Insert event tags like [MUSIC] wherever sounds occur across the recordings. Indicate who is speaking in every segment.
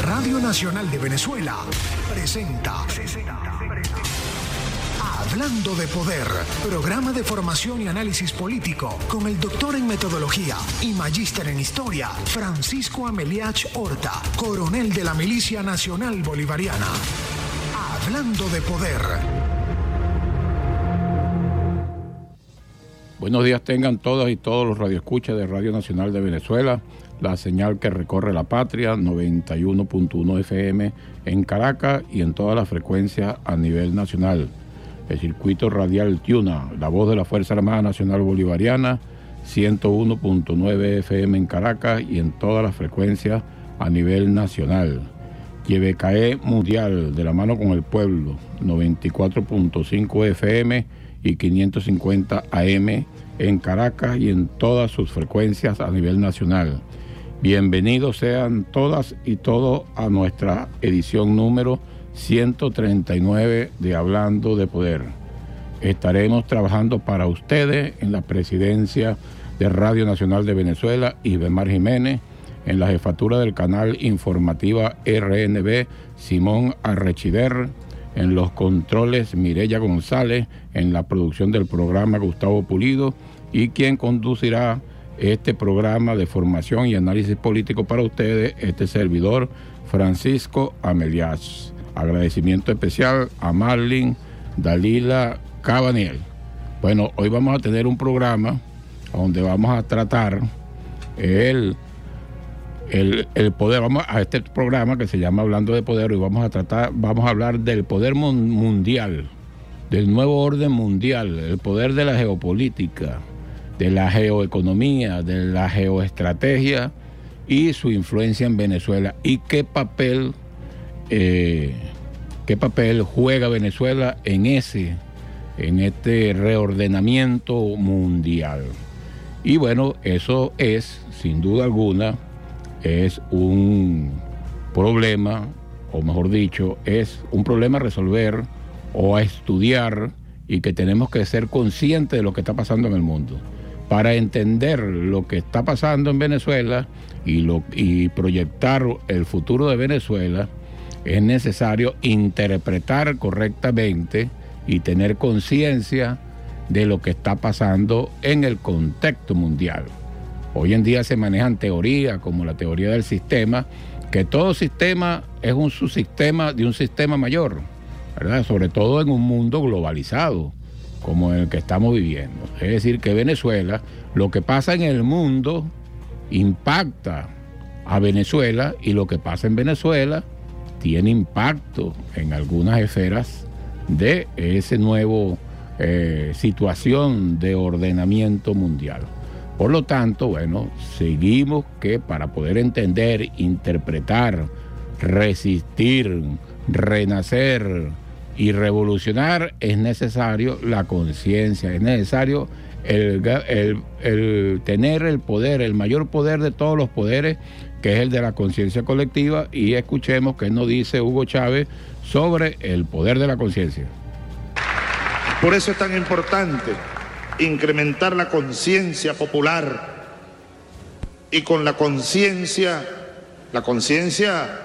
Speaker 1: Radio Nacional de Venezuela presenta Hablando de Poder, programa de formación y análisis político con el doctor en metodología y magíster en historia, Francisco Ameliach Horta, coronel de la Milicia Nacional Bolivariana. Hablando de Poder.
Speaker 2: Buenos días tengan todas y todos los radioescuchas de Radio Nacional de Venezuela, la señal que recorre la patria, 91.1 FM en Caracas y en todas las frecuencias a nivel nacional el circuito radial Tuna, la voz de la Fuerza Armada Nacional Bolivariana, 101.9 FM en Caracas y en todas las frecuencias a nivel nacional. Yebecae Mundial, de la mano con el pueblo, 94.5 FM y 550 AM en Caracas y en todas sus frecuencias a nivel nacional. Bienvenidos sean todas y todos a nuestra edición número 139 de Hablando de Poder. Estaremos trabajando para ustedes en la presidencia de Radio Nacional de Venezuela, Ibemar Jiménez, en la jefatura del canal informativa RNB, Simón Arrechider, en los controles Mirella González, en la producción del programa Gustavo Pulido y quien conducirá este programa de formación y análisis político para ustedes, este servidor Francisco Amelias. Agradecimiento especial a Marlin Dalila Cabaniel. Bueno, hoy vamos a tener un programa donde vamos a tratar el, el, poder, vamos a este programa que se llama Hablando de Poder, y vamos a tratar, vamos a hablar del poder mundial, del nuevo orden mundial, el poder de la geopolítica, de la geoeconomía, de la geoestrategia y su influencia en Venezuela y qué papel eh, qué papel juega Venezuela en ese, en este reordenamiento mundial. Y bueno, eso es, sin duda alguna, es un problema, o mejor dicho, es un problema a resolver o a estudiar y que tenemos que ser conscientes de lo que está pasando en el mundo. Para entender lo que está pasando en Venezuela y, y proyectar el futuro de Venezuela, es necesario interpretar correctamente y tener conciencia de lo que está pasando en el contexto mundial. Hoy en día se manejan teorías como la teoría del sistema, que todo sistema es un subsistema de un sistema mayor, ¿verdad? Sobre todo en un mundo globalizado como el que estamos viviendo. Es decir, que Venezuela, lo que pasa en el mundo impacta a Venezuela y lo que pasa en Venezuela tiene impacto en algunas esferas de ese nuevo eh, situación de ordenamiento mundial. Por lo tanto, bueno, seguimos que para poder entender, interpretar, resistir, renacer y revolucionar es necesario la conciencia, es necesario el, tener el poder, el mayor poder de todos los poderes que es el de la conciencia colectiva, y escuchemos qué nos dice Hugo Chávez sobre el poder de la conciencia.
Speaker 3: Por eso es tan importante incrementar la conciencia popular y con la conciencia, la conciencia,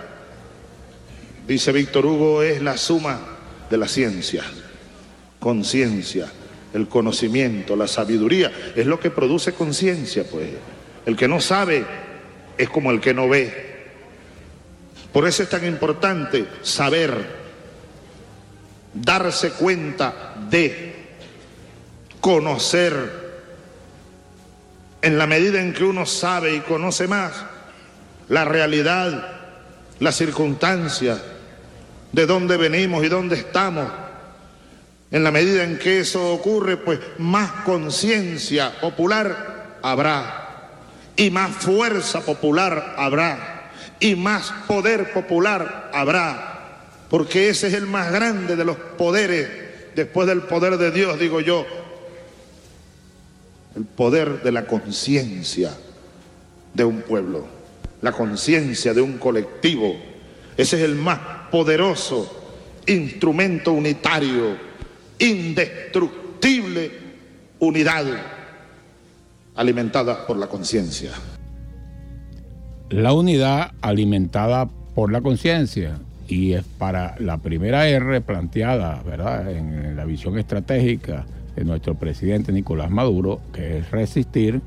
Speaker 3: dice Víctor Hugo, es la suma de la ciencia, conciencia, el conocimiento, la sabiduría, es lo que produce conciencia, pues. El que no sabe es como el que no ve. Por eso es tan importante saber, darse cuenta de, conocer. En la medida en que uno sabe y conoce más la realidad, las circunstancias, de dónde venimos y dónde estamos, en la medida en que eso ocurre, pues más conciencia popular habrá y más fuerza popular habrá y más poder popular habrá, porque ese es el más grande de los poderes, después del poder de Dios, digo yo, el poder de la conciencia de un pueblo, la conciencia de un colectivo. Ese es el más poderoso instrumento unitario, indestructible unidad alimentada por la conciencia.
Speaker 2: La unidad alimentada por la conciencia y es para la primera R planteada, ¿verdad?, en la visión estratégica de nuestro presidente Nicolás Maduro, que es resistir,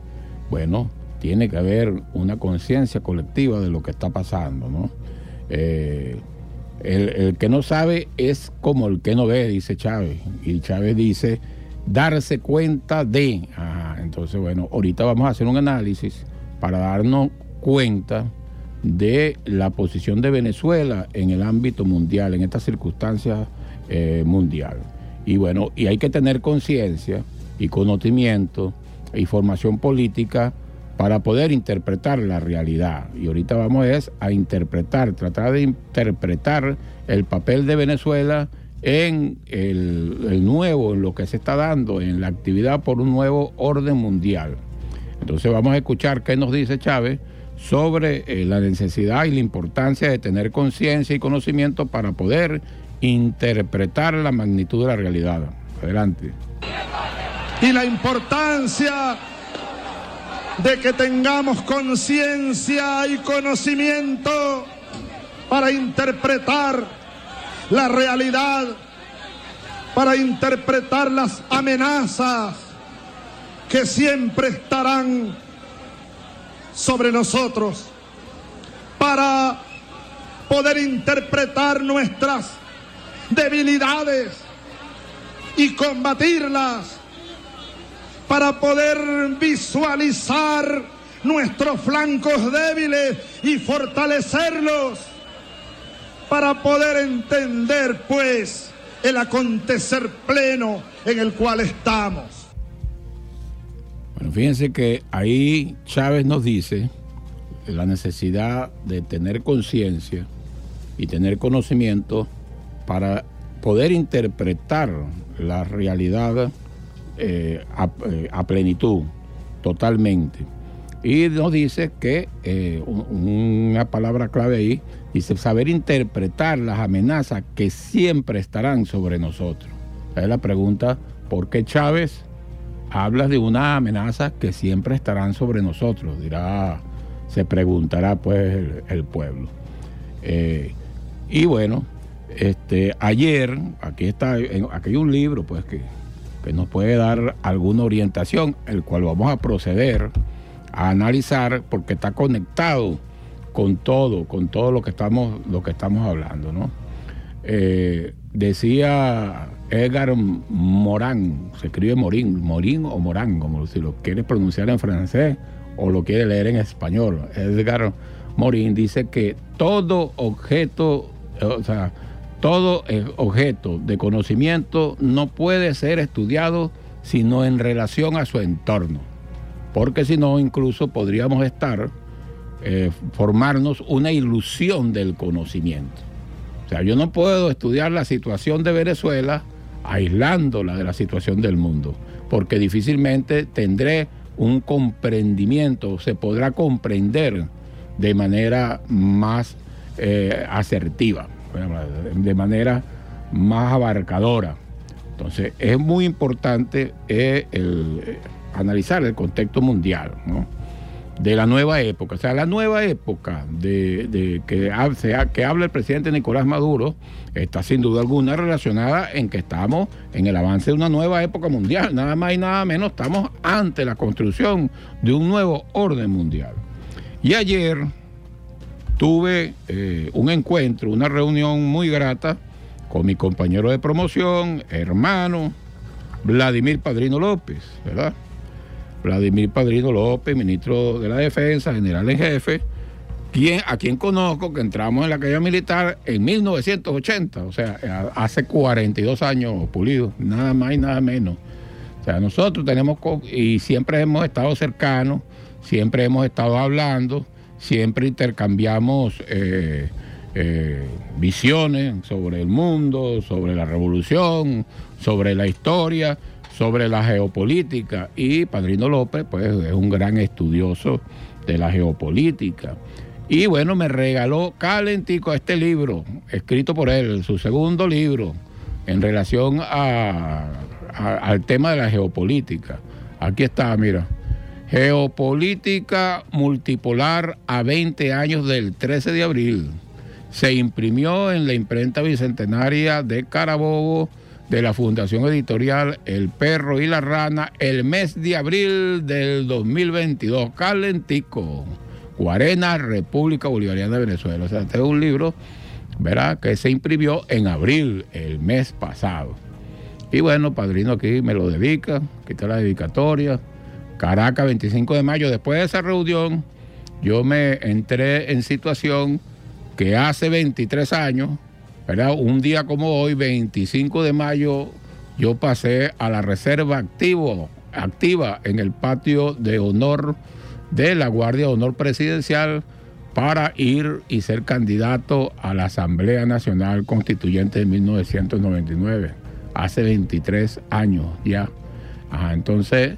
Speaker 2: bueno, tiene que haber una conciencia colectiva de lo que está pasando, ¿no? Eh, el, que no sabe es como el que no ve, dice Chávez. Y Chávez dice darse cuenta de. entonces, bueno, ahorita vamos a hacer un análisis para darnos cuenta de la posición de Venezuela en el ámbito mundial, en estas circunstancias eh, mundial. Y bueno, y hay que tener conciencia y conocimiento y formación política para poder interpretar la realidad. Y ahorita vamos a interpretar, tratar de interpretar el papel de Venezuela en el, el, nuevo, en lo que se está dando, en la actividad por un nuevo orden mundial. Entonces vamos a escuchar qué nos dice Chávez sobre eh, la necesidad y la importancia de tener conciencia y conocimiento para poder interpretar la magnitud de la realidad. Adelante.
Speaker 3: Y la importancia de que tengamos conciencia y conocimiento para interpretar la realidad, para interpretar las amenazas que siempre estarán sobre nosotros para poder interpretar nuestras debilidades y combatirlas, para poder visualizar nuestros flancos débiles y fortalecerlos, para poder entender pues el acontecer pleno en el cual estamos.
Speaker 2: Bueno, fíjense que ahí Chávez nos dice la necesidad de tener conciencia y tener conocimiento para poder interpretar la realidad eh, eh, a, plenitud, totalmente. Y nos dice que eh, una palabra clave ahí, dice saber interpretar las amenazas que siempre estarán sobre nosotros. Es la pregunta, ¿por qué Chávez hablas de una amenaza que siempre estarán sobre nosotros, dirá, se preguntará pues el, pueblo. Y bueno, este, ayer, aquí está, aquí hay un libro pues que, que nos puede dar alguna orientación, el cual vamos a proceder a analizar porque está conectado con todo, con todo lo que estamos, lo que estamos hablando, ¿no? Eh, decía Edgar Morán, se escribe Morín, Morín o Morán, como si lo quiere pronunciar en francés o lo quiere leer en español. Edgar Morín dice que todo objeto, o sea, todo objeto de conocimiento no puede ser estudiado sino en relación a su entorno, porque si no incluso podríamos estar, eh, formarnos una ilusión del conocimiento. O sea, yo no puedo estudiar la situación de Venezuela aislándola de la situación del mundo, porque difícilmente tendré un comprendimiento, se podrá comprender de manera más eh, asertiva, de manera más abarcadora. Entonces es muy importante eh, el, analizar el contexto mundial. ¿no? de la nueva época. O sea, la nueva época de, que, que habla el presidente Nicolás Maduro está sin duda alguna relacionada en que estamos en el avance de una nueva época mundial. Nada más y nada menos estamos ante la construcción de un nuevo orden mundial. Y ayer tuve eh, un encuentro, una reunión muy grata con mi compañero de promoción, hermano, Vladimir Padrino López, ¿verdad? Vladimir Padrino López, ministro de la Defensa, general en jefe, quien, a quien conozco que entramos en la calle militar en 1980, o sea, hace 42 años pulido, nada más y nada menos. O sea, nosotros tenemos, y siempre hemos estado cercanos, siempre hemos estado hablando, siempre intercambiamos eh, eh, visiones sobre el mundo, sobre la revolución, sobre la historia sobre la geopolítica y Padrino López pues es un gran estudioso de la geopolítica. Y bueno, me regaló calentico este libro, escrito por él, su segundo libro, en relación al tema de la geopolítica. Aquí está, mira. Geopolítica multipolar a 20 años del 13 de abril. se imprimió en la imprenta bicentenaria de Carabobo de la Fundación Editorial El Perro y la Rana el mes de abril del 2022, calentico. Guarena, República Bolivariana de Venezuela. O sea, este es un libro, ¿verdad?, que se imprimió en abril, el mes pasado. Y bueno, padrino aquí me lo dedica, está la dedicatoria. Caracas, 25 de mayo. Después de esa reunión, yo me entré en situación que hace 23 años, ¿verdad? Un día como hoy, 25 de mayo, yo pasé a la reserva activo, activa en el patio de honor de la Guardia de Honor Presidencial para ir y ser candidato a la Asamblea Nacional Constituyente de 1999, hace 23 años ya. entonces,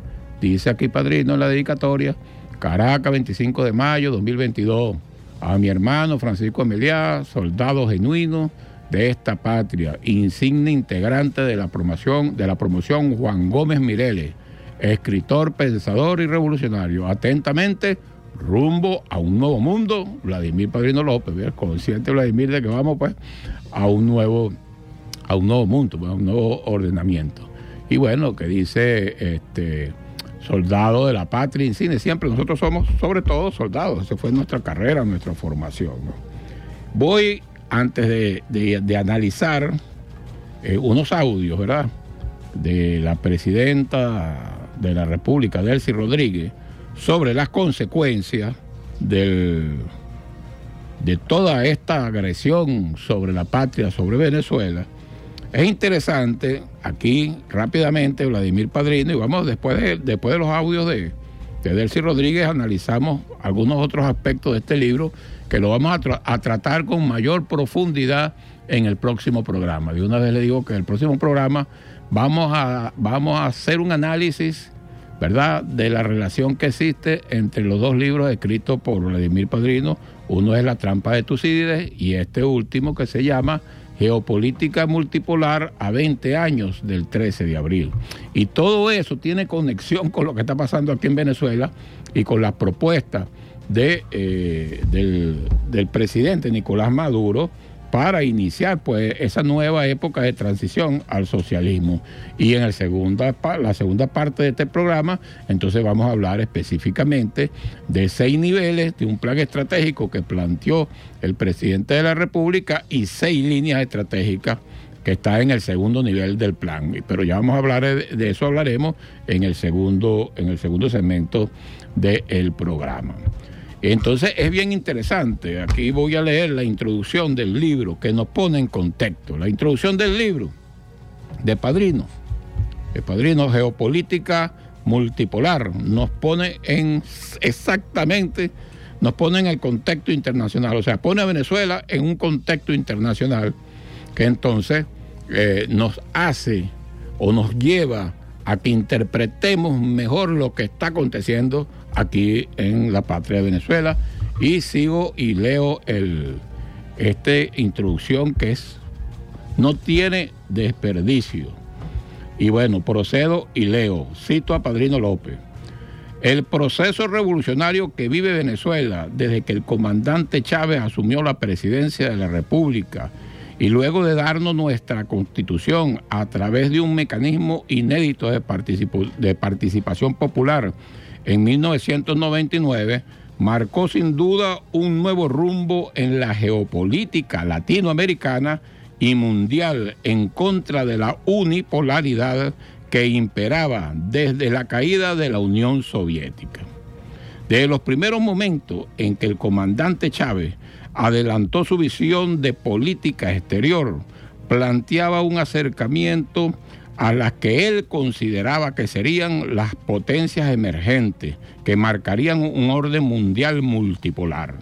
Speaker 2: dice aquí Padrino en la dedicatoria, Caracas, 25 de mayo 2022, a mi hermano Francisco Emiliá, soldado genuino de esta patria, insigne integrante de la promoción, de la promoción Juan Gómez Mireles escritor, pensador y revolucionario. Atentamente, rumbo a un nuevo mundo, Vladimir Padrino López, consciente Vladimir de que vamos pues a un nuevo, a un nuevo mundo, pues, a un nuevo ordenamiento. Y bueno, que dice este soldado de la patria insigne, siempre nosotros somos sobre todo soldados, esa fue nuestra carrera, nuestra formación. Voy, antes de, analizar eh, unos audios, ¿verdad? De la presidenta de la República, Delcy Rodríguez, sobre las consecuencias del, de toda esta agresión sobre la patria, sobre Venezuela, es interesante aquí rápidamente Vladimir Padrino y vamos después de, después de los audios de, de Delcy Rodríguez analizamos algunos otros aspectos de este libro que lo vamos a, tratar con mayor profundidad en el próximo programa. De una vez le digo que en el próximo programa vamos a, vamos a hacer un análisis ¿verdad?, de la relación que existe entre los dos libros escritos por Vladimir Padrino. Uno es La trampa de Tucídides y este último que se llama Geopolítica multipolar a 20 años del 13 de abril. Y todo eso tiene conexión con lo que está pasando aquí en Venezuela y con las propuestas de, eh, del, del presidente Nicolás Maduro para iniciar pues esa nueva época de transición al socialismo. Y en segunda, la segunda parte de este programa, entonces vamos a hablar específicamente de seis niveles de un plan estratégico que planteó el presidente de la República y seis líneas estratégicas que está en el segundo nivel del plan. Pero ya vamos a hablar de, eso, hablaremos en el segundo, en el segundo segmento del programa. Entonces es bien interesante. Aquí voy a leer la introducción del libro que nos pone en contexto. La introducción del libro de Padrino. El Padrino Geopolítica Multipolar nos pone en exactamente, nos pone en el contexto internacional. O sea, pone a Venezuela en un contexto internacional que entonces eh, nos hace o nos lleva a que interpretemos mejor lo que está aconteciendo aquí en la patria de Venezuela. Y sigo y leo el, esta introducción que es, no tiene desperdicio. Y bueno, procedo y leo. Cito a Padrino López. El proceso revolucionario que vive Venezuela desde que el comandante Chávez asumió la presidencia de la República y luego de darnos nuestra constitución a través de un mecanismo inédito de, de participación popular en 1999 marcó sin duda un nuevo rumbo en la geopolítica latinoamericana y mundial en contra de la unipolaridad que imperaba desde la caída de la Unión Soviética. Desde los primeros momentos en que el comandante Chávez adelantó su visión de política exterior, planteaba un acercamiento a las que él consideraba que serían las potencias emergentes que marcarían un orden mundial multipolar.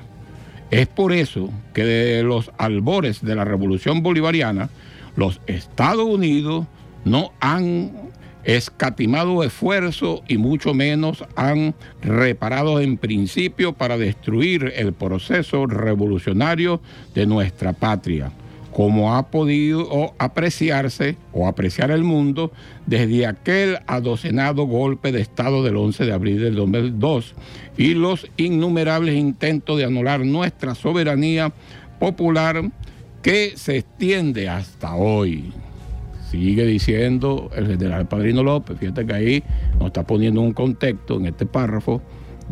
Speaker 2: Es por eso que de los albores de la revolución bolivariana, los Estados Unidos no han escatimado esfuerzo y mucho menos han reparado en principio para destruir el proceso revolucionario de nuestra patria como ha podido apreciarse o apreciar el mundo desde aquel adocenado golpe de Estado del 11 de abril del 2002 y los innumerables intentos de anular nuestra soberanía popular que se extiende hasta hoy. Sigue diciendo el general Padrino López, fíjate que ahí nos está poniendo un contexto en este párrafo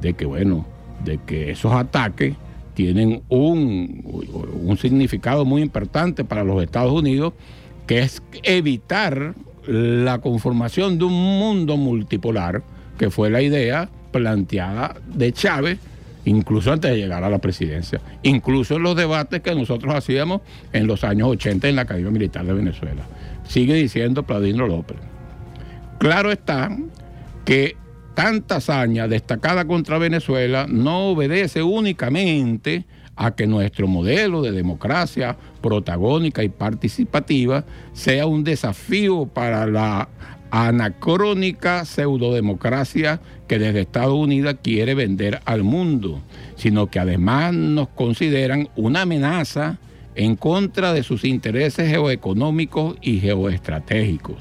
Speaker 2: de que, bueno, de que esos ataques tienen un, un significado muy importante para los Estados Unidos, que es evitar la conformación de un mundo multipolar, que fue la idea planteada de Chávez incluso antes de llegar a la presidencia, incluso en los debates que nosotros hacíamos en los años 80 en la Academia Militar de Venezuela. Sigue diciendo Pladino López. Claro está que tanta hazaña destacada contra Venezuela no obedece únicamente a que nuestro modelo de democracia protagónica y participativa sea un desafío para la anacrónica pseudodemocracia que desde Estados Unidos quiere vender al mundo, sino que además nos consideran una amenaza en contra de sus intereses geoeconómicos y geoestratégicos.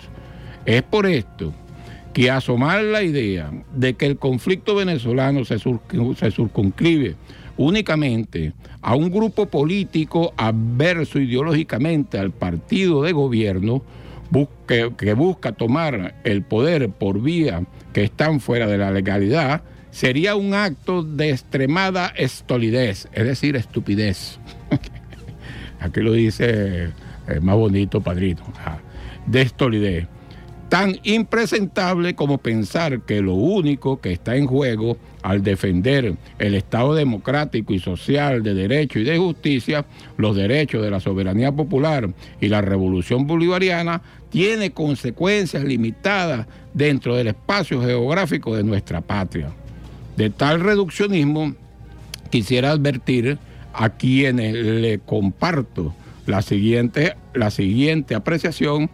Speaker 2: Es por esto que asomar la idea de que el conflicto venezolano se, se circunscribe únicamente a un grupo político adverso ideológicamente al partido de gobierno, que, busca tomar el poder por vía que están fuera de la legalidad, sería un acto de extremada estolidez, es decir, estupidez. [LAUGHS] Aquí lo dice el más bonito padrino, de estolidez tan impresentable como pensar que lo único que está en juego al defender el Estado democrático y social de derecho y de justicia, los derechos de la soberanía popular y la revolución bolivariana, tiene consecuencias limitadas dentro del espacio geográfico de nuestra patria. De tal reduccionismo, quisiera advertir a quienes le comparto la siguiente, la siguiente apreciación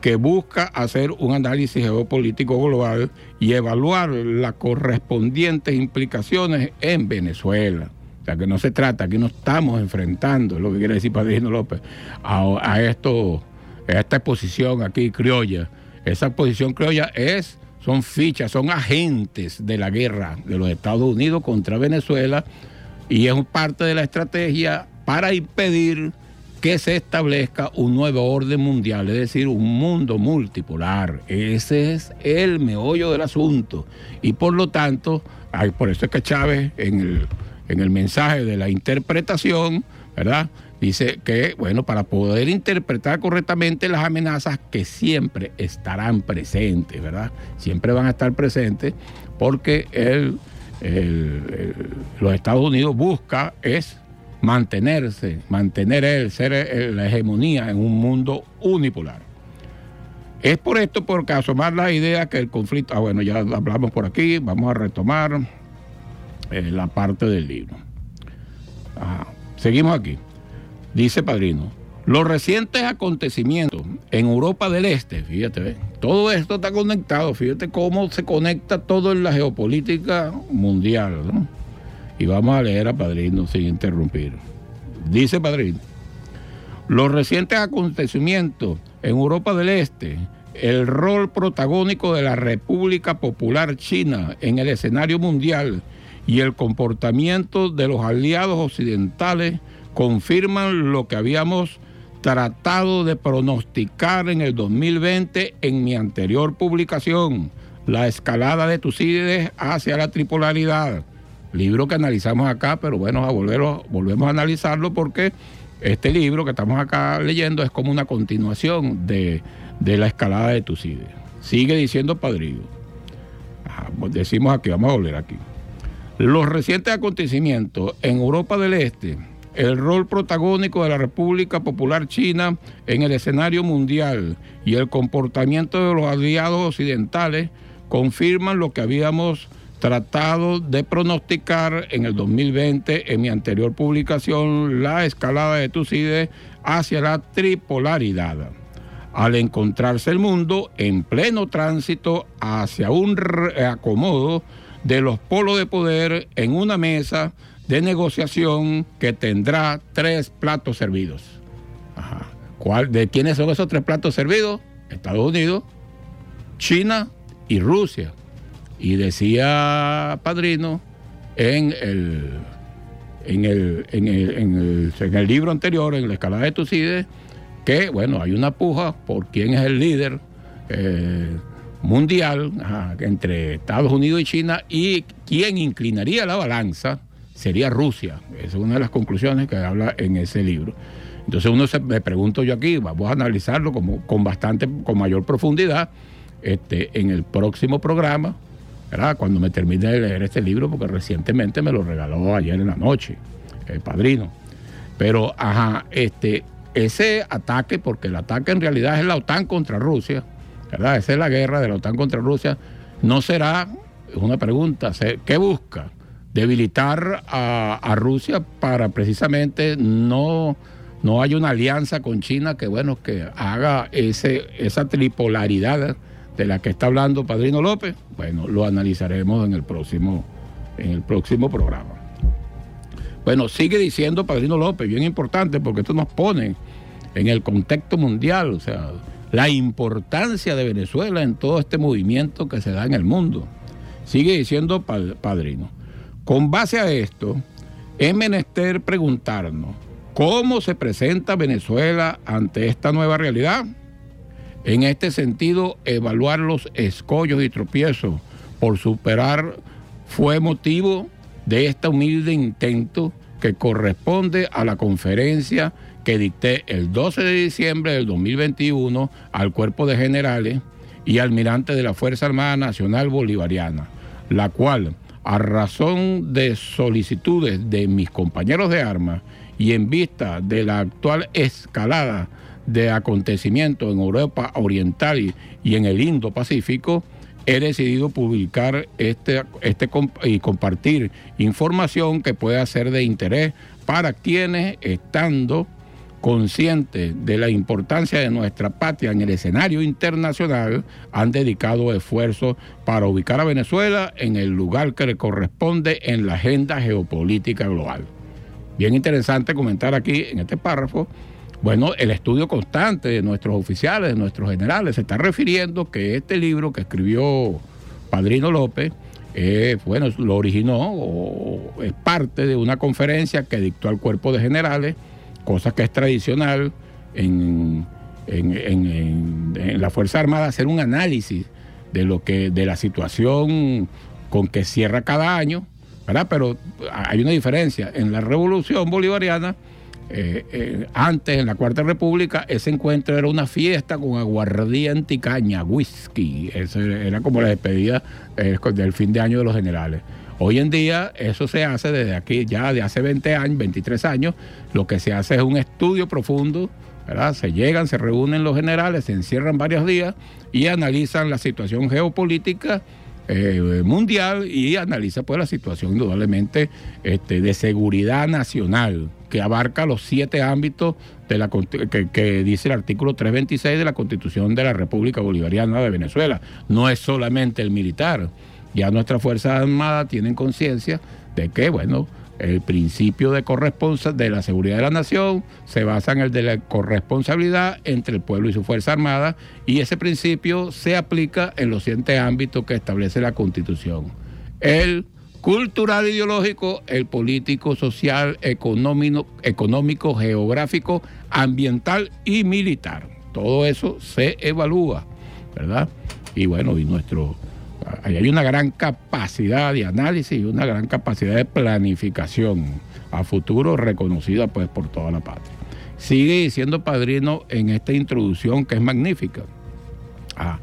Speaker 2: que busca hacer un análisis geopolítico global y evaluar las correspondientes implicaciones en Venezuela. O sea, que no se trata, aquí no estamos enfrentando, es lo que quiere decir Padrino López, a, esto, esta exposición aquí criolla. Esa exposición criolla es, son fichas, son agentes de la guerra de los Estados Unidos contra Venezuela y es parte de la estrategia para impedir que se establezca un nuevo orden mundial, es decir, un mundo multipolar. Ese es el meollo del asunto. Y por lo tanto, por eso es que Chávez en el, en el mensaje de la interpretación, ¿verdad? Dice que, bueno, para poder interpretar correctamente las amenazas que siempre estarán presentes, ¿verdad? Siempre van a estar presentes porque el, los Estados Unidos busca es mantenerse, mantener él, ser la hegemonía en un mundo unipolar. Es por esto, porque asomar la idea que el conflicto, ah bueno, ya hablamos por aquí, vamos a retomar eh, la parte del libro. Seguimos aquí. Dice Padrino, los recientes acontecimientos en Europa del Este, fíjate, todo esto está conectado, fíjate cómo se conecta todo en la geopolítica mundial. ¿no? Y vamos a leer a Padrino sin interrumpir. Dice Padrino, los recientes acontecimientos en Europa del Este, el rol protagónico de la República Popular China en el escenario mundial y el comportamiento de los aliados occidentales confirman lo que habíamos tratado de pronosticar en el 2020 en mi anterior publicación, la escalada de Tucídides hacia la tripolaridad libro que analizamos acá, pero bueno, a volverlo, volvemos a analizarlo porque este libro que estamos acá leyendo es como una continuación de, la escalada de Tucídides. Sigue diciendo Padrillo. Pues decimos aquí, vamos a volver aquí. Los recientes acontecimientos en Europa del Este, el rol protagónico de la República Popular China en el escenario mundial y el comportamiento de los aliados occidentales confirman lo que habíamos tratado de pronosticar en el 2020 en mi anterior publicación la escalada de Tucídides hacia la tripolaridad. Al encontrarse el mundo en pleno tránsito hacia un acomodo de los polos de poder en una mesa de negociación que tendrá tres platos servidos. ¿Cuál, ¿De quiénes son esos tres platos servidos? Estados Unidos, China y Rusia. Y decía Padrino en el, en el, en el, libro anterior, en la escalada de Tucídides, que, bueno, hay una puja por quién es el líder eh, mundial entre Estados Unidos y China y quién inclinaría la balanza sería Rusia. Esa es una de las conclusiones que habla en ese libro. Entonces uno se, me pregunto yo aquí, vamos a analizarlo como, con bastante, con mayor profundidad este, en el próximo programa, cuando me termine de leer este libro, porque recientemente me lo regaló ayer en la noche, el padrino. Pero, ajá, este, ese ataque, porque el ataque en realidad es la OTAN contra Rusia, ¿verdad? Esa es la guerra de la OTAN contra Rusia, no será, es una pregunta, ¿qué busca? Debilitar a, a Rusia para precisamente no no hay una alianza con China que bueno que haga ese, esa tripolaridad de la que está hablando Padrino López, bueno, lo analizaremos en el próximo, en el próximo programa. Bueno, sigue diciendo Padrino López, bien importante, porque esto nos pone en el contexto mundial, o sea, la importancia de Venezuela en todo este movimiento que se da en el mundo. Sigue diciendo Padrino. Con base a esto, es menester preguntarnos, ¿cómo se presenta Venezuela ante esta nueva realidad? En este sentido, evaluar los escollos y tropiezos por superar fue motivo de este humilde intento que corresponde a la conferencia que dicté el 12 de diciembre del 2021 al Cuerpo de Generales y almirante de la Fuerza Armada Nacional Bolivariana, la cual, a razón de solicitudes de mis compañeros de armas y en vista de la actual escalada de acontecimientos en Europa Oriental y, en el Indo-Pacífico, he decidido publicar este, este y compartir información que pueda ser de interés para quienes, estando conscientes de la importancia de nuestra patria en el escenario internacional, han dedicado esfuerzos para ubicar a Venezuela en el lugar que le corresponde en la agenda geopolítica global. Bien interesante comentar aquí en este párrafo bueno, el estudio constante de nuestros oficiales, de nuestros generales, se está refiriendo que este libro que escribió Padrino López, eh, bueno, lo originó o es parte de una conferencia que dictó al cuerpo de generales, cosa que es tradicional en, la Fuerza Armada hacer un análisis de lo que, de la situación con que cierra cada año, ¿verdad? Pero hay una diferencia. En la revolución bolivariana eh, eh, antes, en la Cuarta República, ese encuentro era una fiesta con aguardiente y caña, whisky. Eso era como la despedida eh, del fin de año de los generales. Hoy en día eso se hace desde aquí, ya de hace 20 años, 23 años, lo que se hace es un estudio profundo. Se llegan, se reúnen los generales, se encierran varios días y analizan la situación geopolítica mundial y analiza pues la situación indudablemente este, de seguridad nacional abarca los siete ámbitos de la, que, dice el artículo 326 de la Constitución de la República Bolivariana de Venezuela. No es solamente el militar. Ya nuestras Fuerzas Armadas tienen conciencia de que, bueno, el principio de corresponsabilidad de la seguridad de la nación se basa en el de la corresponsabilidad entre el pueblo y su Fuerza Armada y ese principio se aplica en los siete ámbitos que establece la Constitución. El cultural, ideológico, el político, social, económico, económico, geográfico, ambiental y militar. Todo eso se evalúa, ¿verdad? Y bueno, y nuestro hay una gran capacidad de análisis y una gran capacidad de planificación a futuro reconocida pues por toda la patria. Sigue diciendo Padrino en esta introducción que es magnífica. Ah,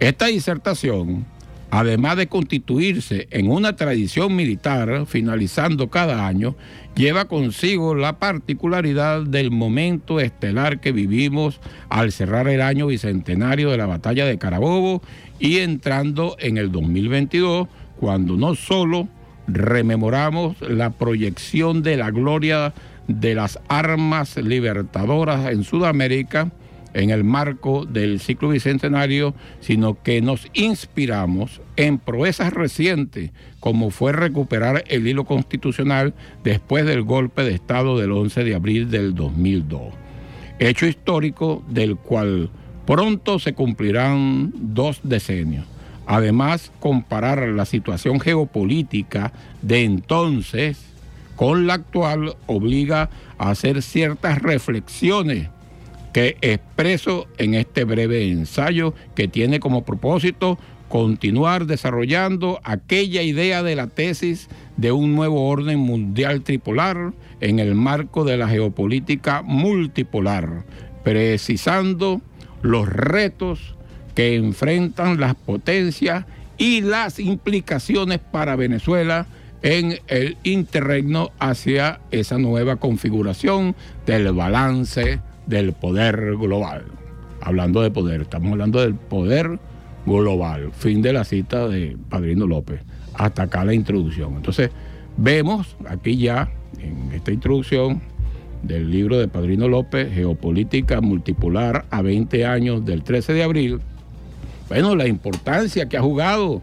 Speaker 2: esta disertación además de constituirse en una tradición militar finalizando cada año, lleva consigo la particularidad del momento estelar que vivimos al cerrar el año bicentenario de la batalla de Carabobo y entrando en el 2022, cuando no solo rememoramos la proyección de la gloria de las armas libertadoras en Sudamérica, en el marco del ciclo bicentenario, sino que nos inspiramos en proezas recientes, como fue recuperar el hilo constitucional después del golpe de Estado del 11 de abril del 2002. Hecho histórico del cual pronto se cumplirán dos decenios. Además, comparar la situación geopolítica de entonces con la actual obliga a hacer ciertas reflexiones que expreso en este breve ensayo que tiene como propósito continuar desarrollando aquella idea de la tesis de un nuevo orden mundial tripolar en el marco de la geopolítica multipolar, precisando los retos que enfrentan las potencias y las implicaciones para Venezuela en el interregno hacia esa nueva configuración del balance del poder global. Hablando de poder, estamos hablando del poder global. Fin de la cita de Padrino López. Hasta acá la introducción. Entonces, vemos aquí ya, en esta introducción del libro de Padrino López, Geopolítica Multipolar a 20 años del 13 de abril, bueno, la importancia que ha jugado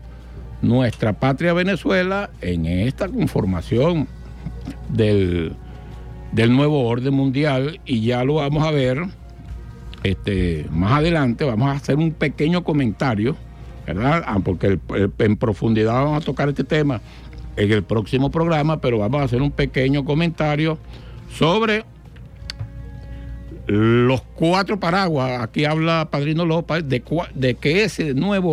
Speaker 2: nuestra patria Venezuela en esta conformación del, del nuevo orden mundial y ya lo vamos a ver este, más adelante vamos a hacer un pequeño comentario, ¿verdad? Ah, porque en profundidad vamos a tocar este tema en el próximo programa, pero vamos a hacer un pequeño comentario sobre los cuatro paraguas. Aquí habla Padrino López de, de que ese nuevo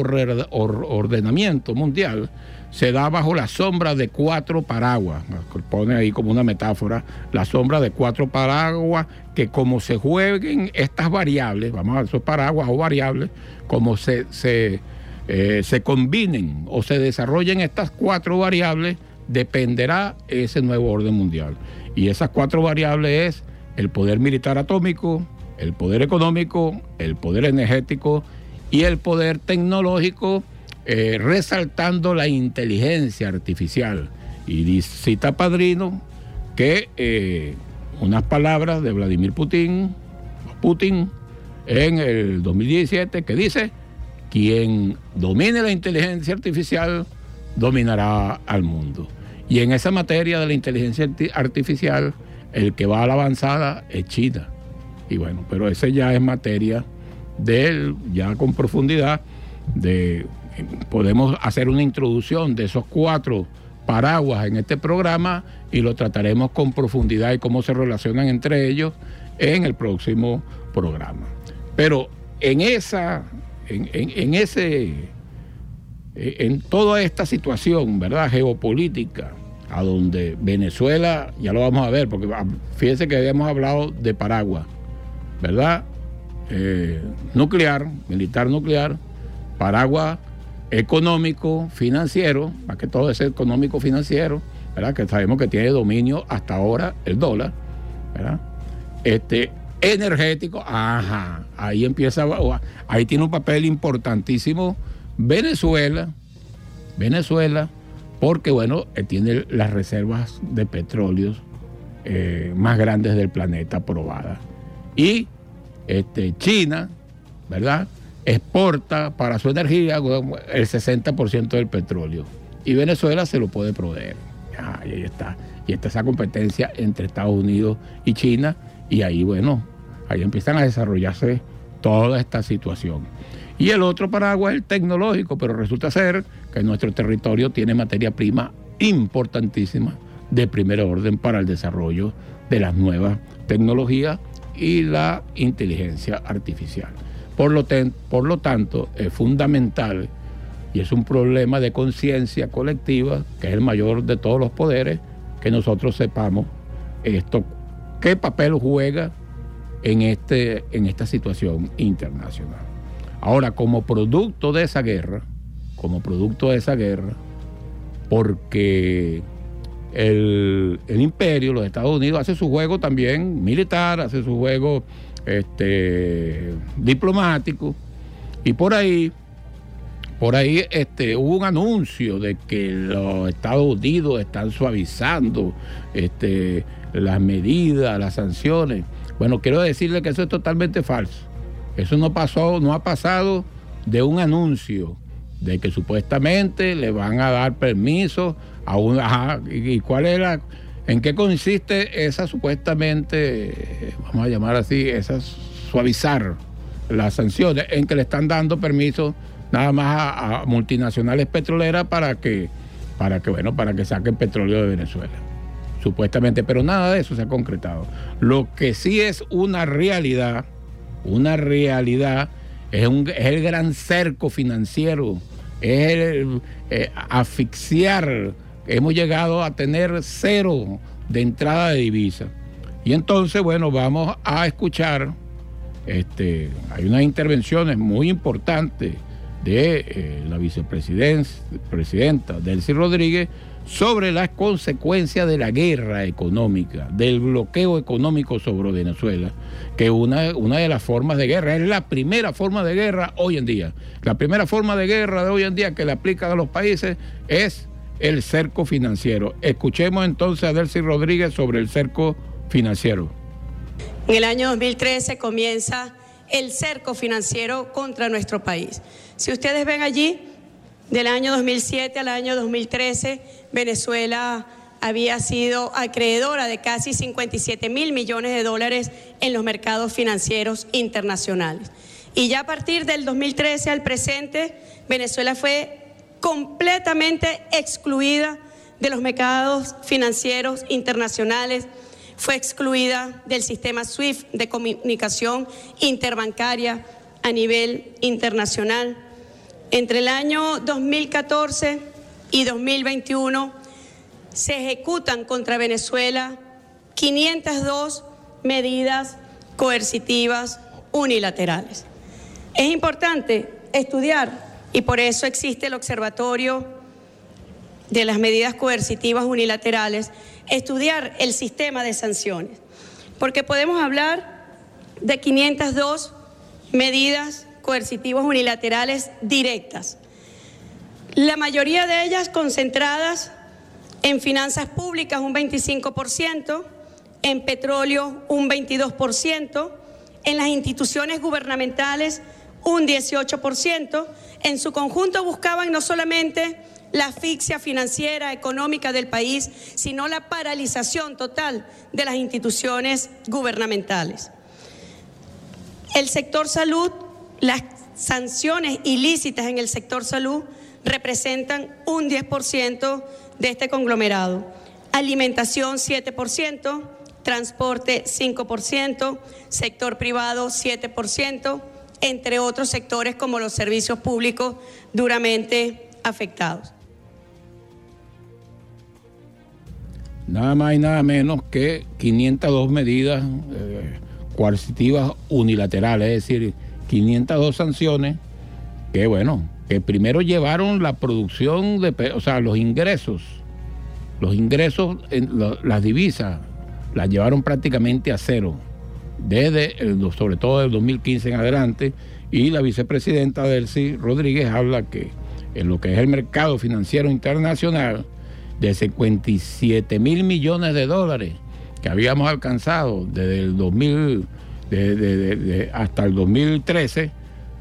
Speaker 2: ordenamiento mundial se da bajo la sombra de cuatro paraguas. Pone ahí como una metáfora la sombra de cuatro paraguas que como se jueguen estas variables, vamos a esos paraguas o variables, como se, se, eh, se combinen o se desarrollen estas cuatro variables, dependerá ese nuevo orden mundial. Y esas cuatro variables es el poder militar atómico, el poder económico, el poder energético y el poder tecnológico eh, resaltando la inteligencia artificial. Y cita Padrino que eh, unas palabras de Vladimir Putin, Putin, en el 2017, que dice, quien domine la inteligencia artificial dominará al mundo. Y en esa materia de la inteligencia artificial, el que va a la avanzada es China. Y bueno, pero ese ya es materia de él, ya con profundidad, de podemos hacer una introducción de esos cuatro paraguas en este programa y lo trataremos con profundidad y cómo se relacionan entre ellos en el próximo programa. Pero en esa, en, ese, en toda esta situación, ¿verdad? Geopolítica, a donde Venezuela, ya lo vamos a ver, porque ah, fíjense que habíamos hablado de paraguas, ¿verdad? Eh, nuclear, militar nuclear, paraguas económico, financiero, más que todo ese económico financiero, ¿verdad? Que sabemos que tiene dominio hasta ahora el dólar, ¿verdad? Este, energético, ajá, ahí empieza, ahí tiene un papel importantísimo Venezuela, Venezuela, porque bueno, eh, tiene las reservas de petróleo eh, más grandes del planeta aprobadas. Y este, China, ¿verdad? Exporta para su energía el 60% del petróleo y Venezuela se lo puede proveer. y ahí está. Y está esa competencia entre Estados Unidos y China y ahí, bueno, ahí empiezan a desarrollarse toda esta situación. Y el otro paraguas es el tecnológico, pero resulta ser que nuestro territorio tiene materia prima importantísima de primer orden para el desarrollo de las nuevas tecnologías y la inteligencia artificial. Por lo, por lo tanto, es fundamental y es un problema de conciencia colectiva, que es el mayor de todos los poderes, que nosotros sepamos esto, qué papel juega en, este, en esta situación internacional. Ahora, como producto de esa guerra, como producto de esa guerra, porque el, el imperio, los Estados Unidos, hace su juego también militar, hace su juego este, diplomático, y por ahí, por ahí este, hubo un anuncio de que los Estados Unidos están suavizando este, las medidas, las sanciones. Bueno, quiero decirle que eso es totalmente falso. Eso no pasó, no ha pasado de un anuncio de que supuestamente le van a dar permiso a un... ¿Y cuál era? ¿En qué consiste esa supuestamente, vamos a llamar así, esa suavizar las sanciones en que le están dando permiso nada más a, multinacionales petroleras para que, para que, bueno, para que saquen petróleo de Venezuela? supuestamente, pero nada de eso se ha concretado. Lo que sí es una realidad, una realidad, es, el gran cerco financiero, es el, eh, asfixiar. Hemos llegado a tener cero de entrada de divisa. Y entonces, bueno, vamos a escuchar, este, hay unas intervenciones muy importantes de eh, la vicepresidenta Delcy Rodríguez sobre las consecuencias de la guerra económica, del bloqueo económico sobre Venezuela, que una, una de las formas de guerra, es la primera forma de guerra hoy en día. La primera forma de guerra de hoy en día que le aplican a los países es el cerco financiero. Escuchemos entonces a Delcy Rodríguez sobre el cerco financiero.
Speaker 4: En el año 2013 comienza el cerco financiero contra nuestro país. Si ustedes ven allí, del año 2007 al año 2013, Venezuela había sido acreedora de casi 57 mil millones de dólares en los mercados financieros internacionales. Y ya a partir del 2013 al presente, Venezuela fue completamente excluida de los mercados financieros internacionales, fue excluida del sistema SWIFT de comunicación interbancaria a nivel internacional entre el año 2014 y 2021 se ejecutan contra Venezuela 502 medidas coercitivas unilaterales. Es importante estudiar y por eso existe el Observatorio de las Medidas Coercitivas Unilaterales, estudiar el sistema de sanciones, porque podemos hablar de 502 medidas coercitivos unilaterales directas. La mayoría de ellas concentradas en finanzas públicas un 25%, en petróleo un 22%, en las instituciones gubernamentales un 18%. En su conjunto buscaban no solamente la asfixia financiera, económica del país, sino la paralización total de las instituciones gubernamentales. El sector salud las sanciones ilícitas en el sector salud representan un 10% de este conglomerado. Alimentación 7%, transporte 5%, sector privado 7%, entre otros sectores como los servicios públicos duramente afectados.
Speaker 2: Nada más y nada menos que 502 medidas eh, coercitivas unilaterales, es decir, 502 sanciones que, bueno, que primero llevaron la producción de, o sea, los ingresos, los ingresos, en las divisas, las llevaron prácticamente a cero, desde, sobre todo del 2015 en adelante, y la vicepresidenta Delcy Rodríguez habla que en lo que es el mercado financiero internacional, de 57 mil millones de dólares que habíamos alcanzado desde el 2000 hasta el 2013,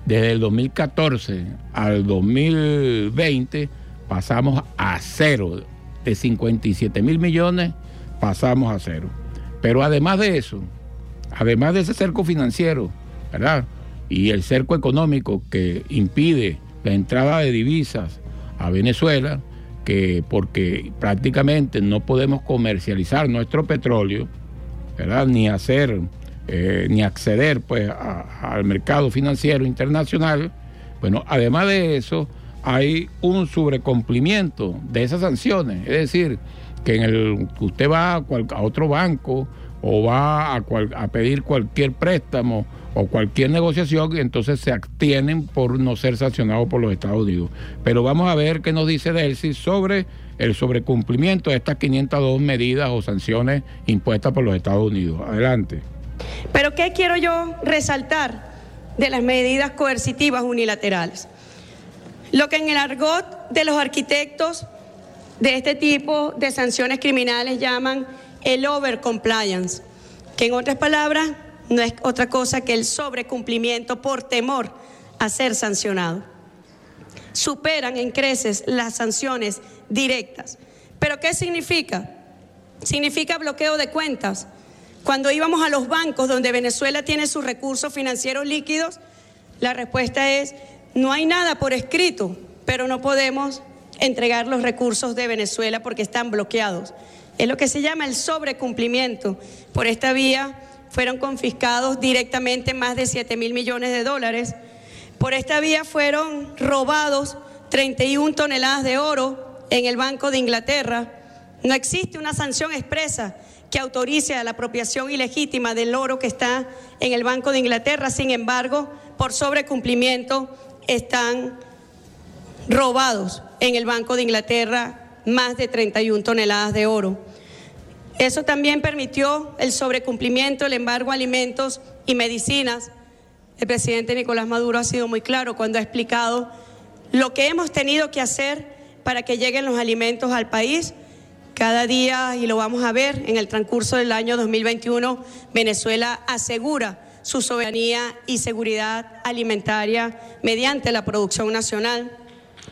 Speaker 2: desde el 2014 al 2020 pasamos a cero. De 57 mil millones pasamos a cero. Pero además de eso, además de ese cerco financiero, ¿verdad? Y el cerco económico que impide la entrada de divisas a Venezuela, que porque prácticamente no podemos comercializar nuestro petróleo, ¿verdad? Ni hacer eh, ni acceder pues al mercado financiero internacional, bueno, además de eso, hay un sobrecumplimiento de esas sanciones. Es decir, que en el usted va a, otro banco o va a, pedir cualquier préstamo o cualquier negociación y entonces se abstienen por no ser sancionados por los Estados Unidos. Pero vamos a ver qué nos dice Delcy sobre el sobrecumplimiento de estas 502 medidas o sanciones impuestas por los Estados Unidos. Adelante.
Speaker 4: Pero ¿qué quiero yo resaltar de las medidas coercitivas unilaterales? Lo que en el argot de los arquitectos de este tipo de sanciones criminales llaman el overcompliance, que en otras palabras no es otra cosa que el sobrecumplimiento por temor a ser sancionado. Superan en creces las sanciones directas. ¿Pero qué significa? Significa bloqueo de cuentas, cuando íbamos a los bancos donde Venezuela tiene sus recursos financieros líquidos, la respuesta es, no hay nada por escrito, pero no podemos entregar los recursos de Venezuela porque están bloqueados. Es lo que se llama el sobrecumplimiento. Por esta vía fueron confiscados directamente más de 7 mil millones de dólares. Por esta vía fueron robados 31 toneladas de oro en el Banco de Inglaterra. No existe una sanción expresa que autorice a la apropiación ilegítima del oro que está en el Banco de Inglaterra. Sin embargo, por sobrecumplimiento están robados en el Banco de Inglaterra más de 31 toneladas de oro. Eso también permitió el sobrecumplimiento, el embargo a alimentos y medicinas. El presidente Nicolás Maduro ha sido muy claro cuando ha explicado lo que hemos tenido que hacer para que lleguen los alimentos al país. Cada día, y lo vamos a ver en el transcurso del año 2021, Venezuela asegura su soberanía y seguridad alimentaria mediante la producción nacional.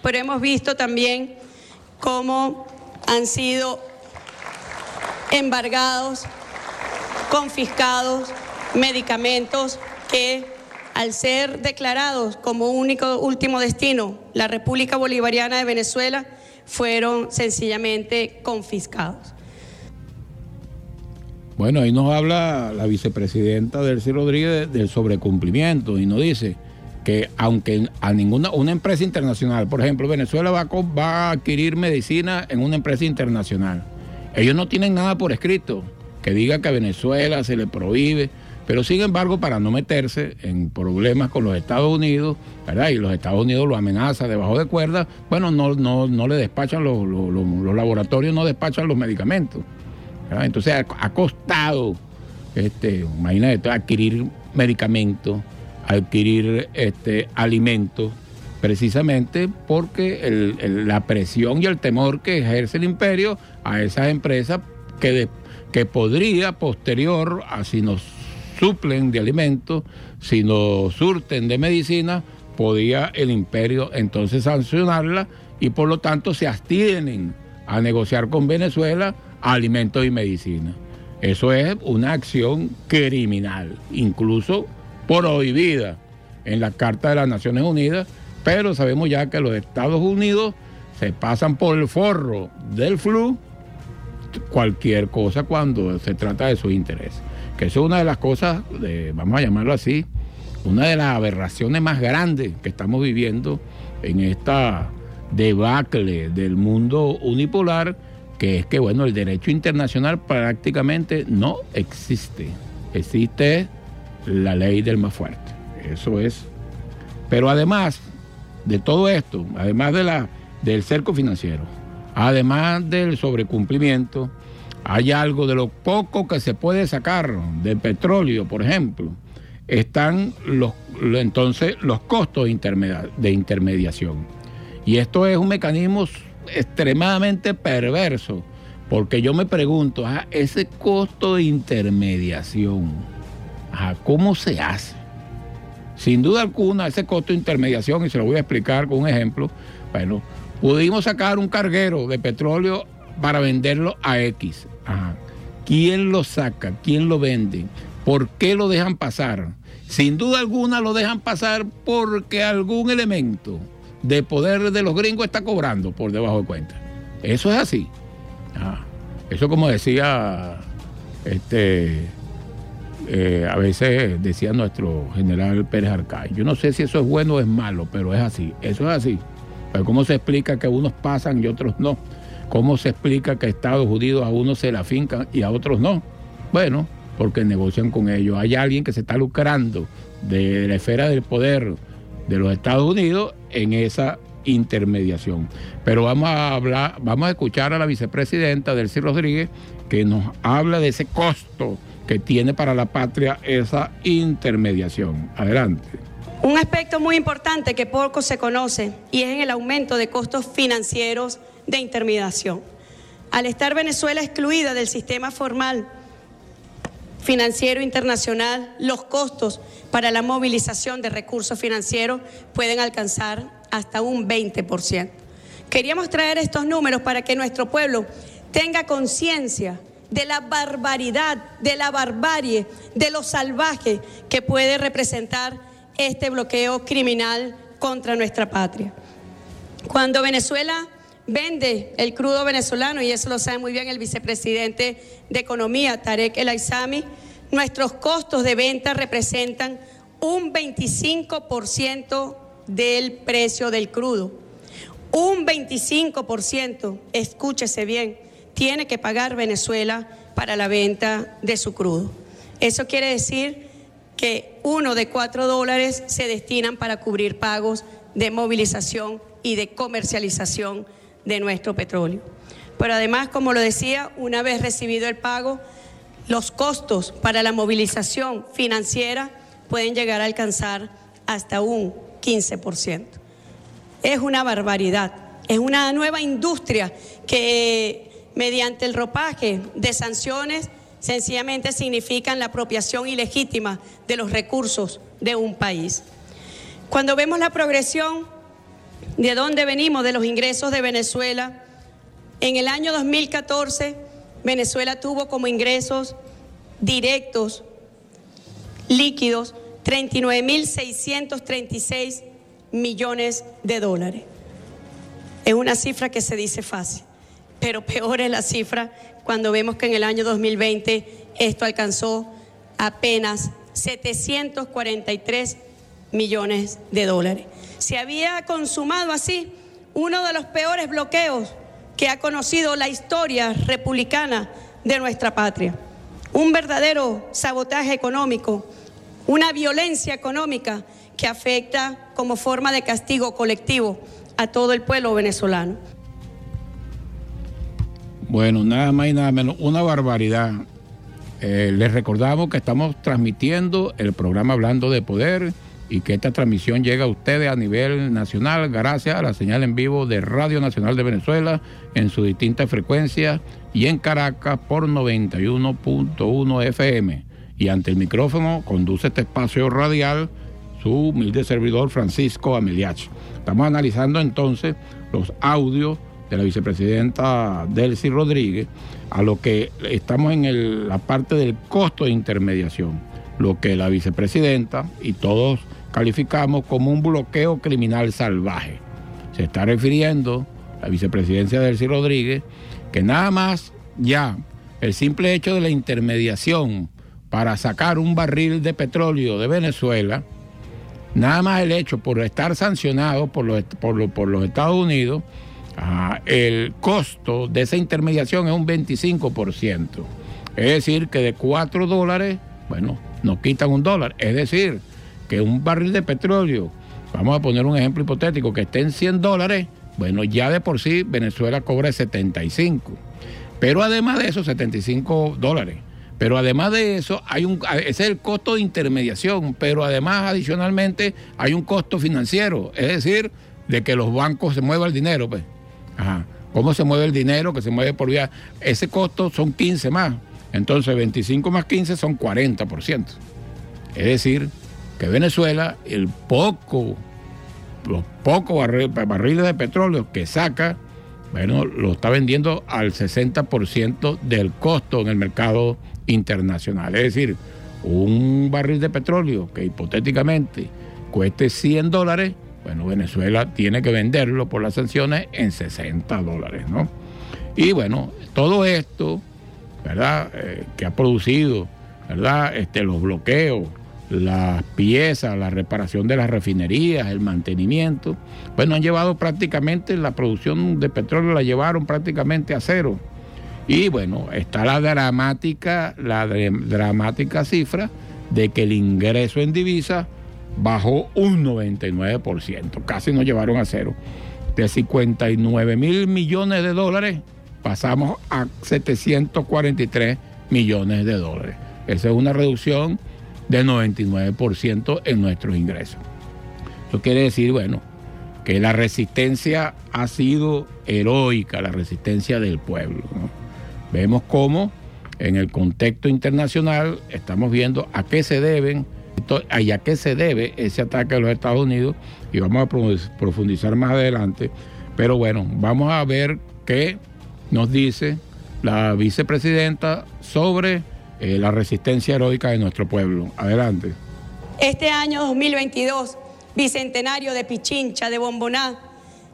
Speaker 4: Pero hemos visto también cómo han sido embargados, confiscados medicamentos que al ser declarados como único último destino la República Bolivariana de Venezuela, fueron sencillamente confiscados.
Speaker 2: Bueno, ahí nos habla la vicepresidenta Delcy Rodríguez del sobrecumplimiento y nos dice que aunque a ninguna una empresa internacional, por ejemplo, Venezuela va a, va a adquirir medicina en una empresa internacional, ellos no tienen nada por escrito que diga que a Venezuela se le prohíbe pero sin embargo, para no meterse en problemas con los Estados Unidos, ¿verdad? Y los Estados Unidos lo amenaza debajo de cuerda, bueno, no, no, no le despachan los, los, laboratorios, no despachan los medicamentos. Entonces ha, costado, este, imagínate, adquirir medicamentos, adquirir este, alimentos, precisamente porque la presión y el temor que ejerce el imperio a esas empresas que, que podría posterior a si nos suplen de alimentos, sino surten de medicina, podía el imperio entonces sancionarla y por lo tanto se abstienen a negociar con Venezuela alimentos y medicina. Eso es una acción criminal, incluso prohibida en la Carta de las Naciones Unidas, pero sabemos ya que los Estados Unidos se pasan por el forro del flu cualquier cosa cuando se trata de sus intereses que eso es una de las cosas, vamos a llamarlo así, una de las aberraciones más grandes que estamos viviendo en esta debacle del mundo unipolar, que es que, bueno, el derecho internacional prácticamente no existe. Existe la ley del más fuerte. Eso es. Pero además de todo esto, además de la, del cerco financiero, además del sobrecumplimiento, hay algo de lo poco que se puede sacar del petróleo, por ejemplo, están los, entonces los costos de intermediación. Y esto es un mecanismo extremadamente perverso, porque yo me pregunto, ah, ese costo de intermediación, ¿cómo se hace? Sin duda alguna, ese costo de intermediación, y se lo voy a explicar con un ejemplo, bueno, pudimos sacar un carguero de petróleo para venderlo a X. ¿Quién lo saca? ¿Quién lo vende? ¿Por qué lo dejan pasar? Sin duda alguna lo dejan pasar porque algún elemento de poder de los gringos está cobrando por debajo de cuenta. Eso es así. Eso como decía, este, eh, a veces decía nuestro general Pérez Arcay. Yo no sé si eso es bueno o es malo, pero es así. Eso es así. Pero ¿cómo se explica que unos pasan y otros no? ¿Cómo se explica que Estados Unidos a unos se la fincan y a otros no? Bueno, porque negocian con ellos. Hay alguien que se está lucrando de la esfera del poder de los Estados Unidos en esa intermediación. Pero vamos a hablar, vamos a escuchar a la vicepresidenta Delcy Rodríguez que nos habla de ese costo que tiene para la patria esa intermediación. Adelante.
Speaker 4: Un aspecto muy importante que poco se conoce y es en el aumento de costos financieros de intermediación. Al estar Venezuela excluida del sistema formal financiero internacional, los costos para la movilización de recursos financieros pueden alcanzar hasta un 20%. Queríamos traer estos números para que nuestro pueblo tenga conciencia de la barbaridad, de la barbarie, de lo salvaje que puede representar este bloqueo criminal contra nuestra patria. Cuando Venezuela vende el crudo venezolano, y eso lo sabe muy bien el vicepresidente de Economía, Tarek El Aizami, nuestros costos de venta representan un 25% del precio del crudo. Un 25%, escúchese bien, tiene que pagar Venezuela para la venta de su crudo. Eso quiere decir que uno de cuatro dólares se destinan para cubrir pagos de movilización y de comercialización de nuestro petróleo. Pero además, como lo decía, una vez recibido el pago, los costos para la movilización financiera pueden llegar a alcanzar hasta un 15%. Es una barbaridad, es una nueva industria que mediante el ropaje de sanciones sencillamente significan la apropiación ilegítima de los recursos de un país. Cuando vemos la progresión de dónde venimos, de los ingresos de Venezuela, en el año 2014 Venezuela tuvo como ingresos directos líquidos 39.636 millones de dólares. Es una cifra que se dice fácil, pero peor es la cifra cuando vemos que en el año 2020 esto alcanzó apenas 743 millones de dólares. Se había consumado así uno de los peores bloqueos que ha conocido la historia republicana de nuestra patria. Un verdadero sabotaje económico, una violencia económica que afecta como forma de castigo colectivo a todo el pueblo venezolano.
Speaker 2: Bueno, nada más y nada menos, una barbaridad. Eh, les recordamos que estamos transmitiendo el programa Hablando de Poder y que esta transmisión llega a ustedes a nivel nacional gracias a la señal en vivo de Radio Nacional de Venezuela en sus distintas frecuencias y en Caracas por 91.1 FM. Y ante el micrófono conduce este espacio radial su humilde servidor Francisco Ameliach. Estamos analizando entonces los audios de la vicepresidenta Delcy Rodríguez a lo que estamos en la parte del costo de intermediación, lo que la vicepresidenta y todos calificamos como un bloqueo criminal salvaje. Se está refiriendo la vicepresidencia Delcy Rodríguez que nada más ya el simple hecho de la intermediación para sacar un barril de petróleo de Venezuela, nada más el hecho por estar sancionado por los, por, por los Estados Unidos, el costo de esa intermediación es un 25%. Es decir, que de 4 dólares, bueno, nos quitan un dólar. Es decir, que un barril de petróleo, vamos a poner un ejemplo hipotético, que esté en 100 dólares, bueno, ya de por sí Venezuela cobra 75. Pero además de eso, 75 dólares. Pero además de eso, hay un, ese es el costo de intermediación, pero además adicionalmente hay un costo financiero, es decir, de que los bancos se mueva el dinero. Pues. ¿Cómo se mueve el dinero? Que se mueve por vía. Ese costo son 15 más. Entonces 25 más 15 son 40%. Es decir, que Venezuela, el poco, los pocos barriles de petróleo que saca, bueno, lo está vendiendo al 60% del costo en el mercado internacional. Es decir, un barril de petróleo que hipotéticamente cueste 100 dólares, bueno, Venezuela tiene que venderlo por las sanciones en 60 dólares, ¿no? Y bueno, todo esto, ¿verdad? Eh, que ha producido, ¿verdad? Este, los bloqueos, las piezas, la reparación de las refinerías, el mantenimiento, bueno, han llevado prácticamente la producción de petróleo, la llevaron prácticamente a cero. Y bueno, está la dramática, la dramática cifra de que el ingreso en divisa bajó un 99%, casi nos llevaron a cero. De 59 mil millones de dólares pasamos a 743 millones de dólares. Esa es una reducción del 99% en nuestros ingresos. Eso quiere decir, bueno, que la resistencia ha sido heroica, la resistencia del pueblo. Vemos cómo en el contexto internacional estamos viendo a qué se deben ¿Y a qué se debe ese ataque a los Estados Unidos? Y vamos a profundizar más adelante. Pero bueno, vamos a ver qué nos dice la vicepresidenta sobre eh, la resistencia heroica de nuestro pueblo. Adelante.
Speaker 4: Este año 2022, bicentenario de Pichincha, de Bomboná,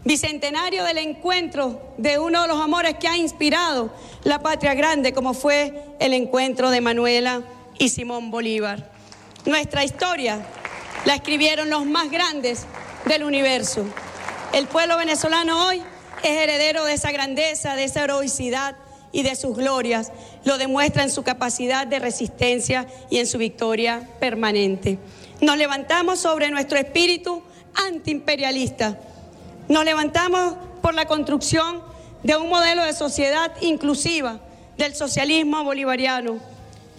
Speaker 4: bicentenario del encuentro de uno de los amores que ha inspirado la patria grande, como fue el encuentro de Manuela y Simón Bolívar. Nuestra historia la escribieron los más grandes del universo. El pueblo venezolano hoy es heredero de esa grandeza, de esa heroicidad y de sus glorias. Lo demuestra en su capacidad de resistencia y en su victoria permanente. Nos levantamos sobre nuestro espíritu antiimperialista nos levantamos por la construcción de un modelo de sociedad inclusiva del socialismo bolivariano.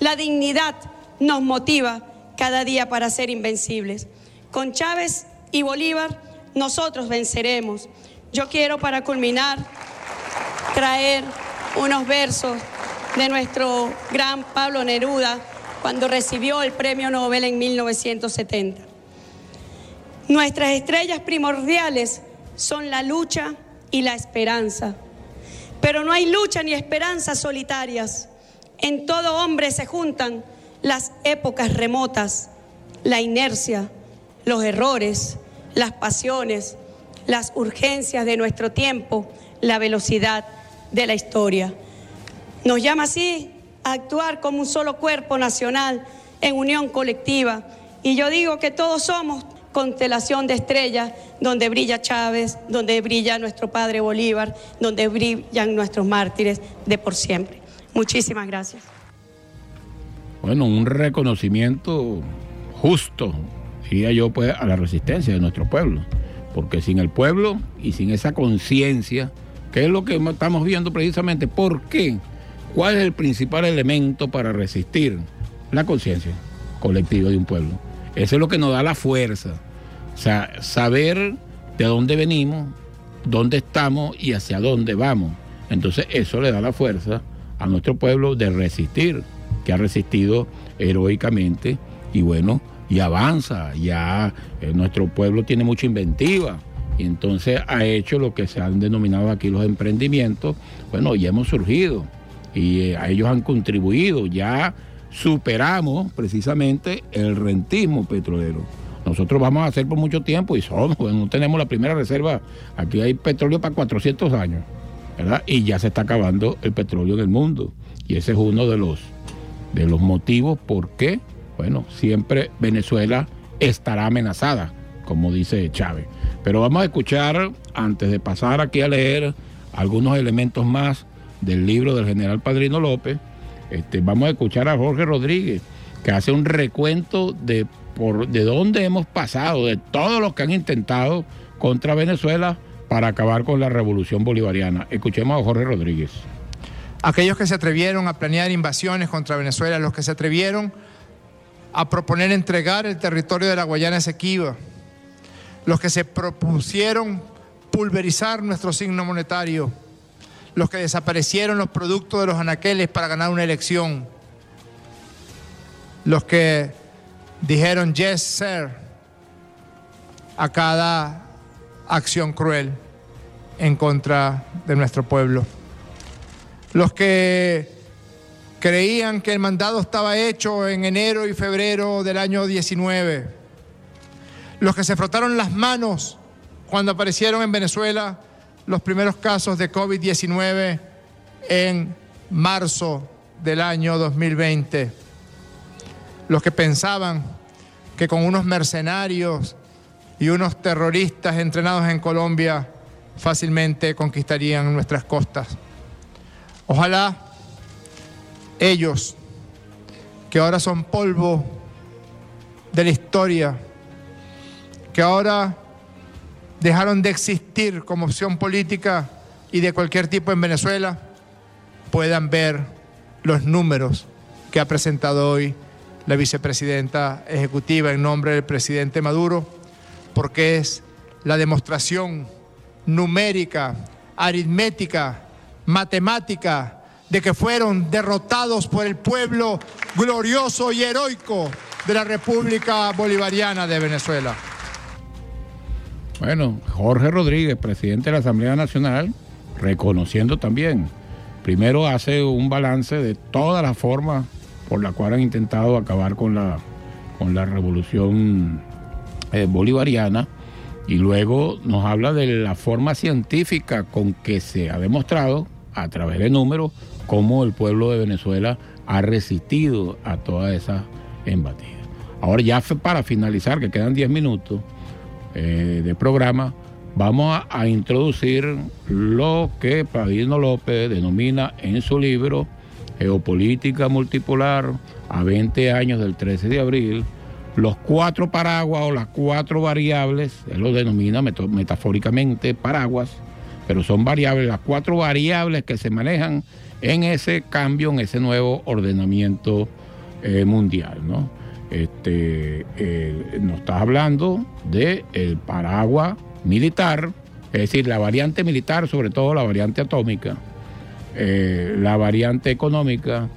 Speaker 4: La dignidad nos motiva cada día para ser invencibles. Con Chávez y Bolívar nosotros venceremos. Yo quiero para culminar traer unos versos de nuestro gran Pablo Neruda cuando recibió el premio Nobel en 1970. Nuestras estrellas primordiales son la lucha y la esperanza. Pero no hay lucha ni esperanza solitarias. En todo hombre se juntan las épocas remotas, la inercia, los errores, las pasiones, las urgencias de nuestro tiempo, la velocidad de la historia. Nos llama así a actuar como un solo cuerpo nacional en unión colectiva. Y yo digo que todos somos constelación de estrellas donde brilla Chávez, donde brilla nuestro padre Bolívar, donde brillan nuestros mártires de por siempre. Muchísimas gracias.
Speaker 2: Bueno, un reconocimiento justo, diría yo, pues, a la resistencia de nuestro pueblo. Porque sin el pueblo y sin esa conciencia, que es lo que estamos viendo precisamente, ¿por qué? ¿Cuál es el principal elemento para resistir? La conciencia colectiva de un pueblo. Eso es lo que nos da la fuerza. O sea, saber de dónde venimos, dónde estamos y hacia dónde vamos. Entonces eso le da la fuerza a nuestro pueblo de resistir, que ha resistido heroicamente y bueno, y avanza. Ya eh, nuestro pueblo tiene mucha inventiva y entonces ha hecho lo que se han denominado aquí los emprendimientos. Bueno, ya hemos surgido y eh, a ellos han contribuido. Ya superamos precisamente el rentismo petrolero. Nosotros vamos a hacer por mucho tiempo y somos, [LAUGHS] no tenemos la primera reserva. Aquí hay petróleo para 400 años, ¿verdad? Y ya se está acabando el petróleo en el mundo. Y ese es uno de los, de los motivos por qué, bueno, siempre Venezuela estará amenazada, como dice Chávez. Pero vamos a escuchar, antes de pasar aquí a leer algunos elementos más del libro del general Padrino López, este, vamos a escuchar a Jorge Rodríguez, que hace un recuento de, por, de dónde hemos pasado, de todos los que han intentado contra Venezuela para acabar con la revolución bolivariana. Escuchemos a Jorge Rodríguez.
Speaker 5: Aquellos que se atrevieron a planear invasiones contra Venezuela, los que se atrevieron a proponer entregar el territorio de la Guayana Esequiba, los que se propusieron pulverizar nuestro signo monetario, los que desaparecieron los productos de los anaqueles para ganar una elección, los que dijeron yes, sir, a cada acción cruel en contra de nuestro pueblo, los que creían que el mandado estaba hecho en enero y febrero del año 19, los que se frotaron las manos cuando aparecieron en Venezuela los primeros casos de COVID-19 en marzo del año 2020. Los que pensaban que con unos mercenarios y unos terroristas entrenados en Colombia fácilmente conquistarían nuestras costas. Ojalá ellos, que ahora son polvo de la historia, que ahora dejaron de existir como opción política y de cualquier tipo en Venezuela, puedan ver los números que ha presentado hoy la vicepresidenta ejecutiva en nombre del presidente Maduro, porque es la demostración numérica, aritmética, matemática, de que fueron derrotados por el pueblo glorioso y heroico de la República Bolivariana de Venezuela.
Speaker 2: Bueno, Jorge Rodríguez, presidente de la Asamblea Nacional, reconociendo también, primero hace un balance de todas las formas por las cuales han intentado acabar con la, con la revolución eh, bolivariana Y luego nos habla de la forma científica con que se ha demostrado, a través de números, cómo el pueblo de Venezuela ha resistido a todas esas embatidas. Ahora ya para finalizar, que quedan 10 minutos eh, de programa, vamos a, a, introducir lo que Padino López denomina en su libro Geopolítica Multipolar a 20 años del 13 de abril, los cuatro paraguas o las cuatro variables, él lo denomina metafóricamente paraguas, pero son variables, las cuatro variables que se manejan en ese cambio, en ese nuevo ordenamiento eh, mundial. ¿no? Este, eh, nos está hablando del el paraguas militar, es decir, la variante militar, sobre todo la variante atómica, eh, la variante económica,